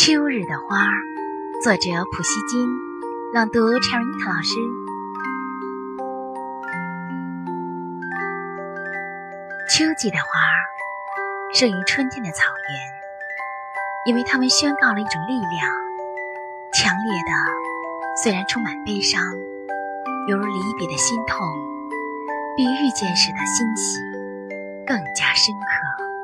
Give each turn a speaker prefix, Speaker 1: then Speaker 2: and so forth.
Speaker 1: 秋日的花，作者普希金，朗读陈瑞特老师。秋季的花胜于春天的草原，因为它们宣告了一种力量，强烈的，虽然充满悲伤，犹如离别的心痛，比遇见时的欣喜更加深刻。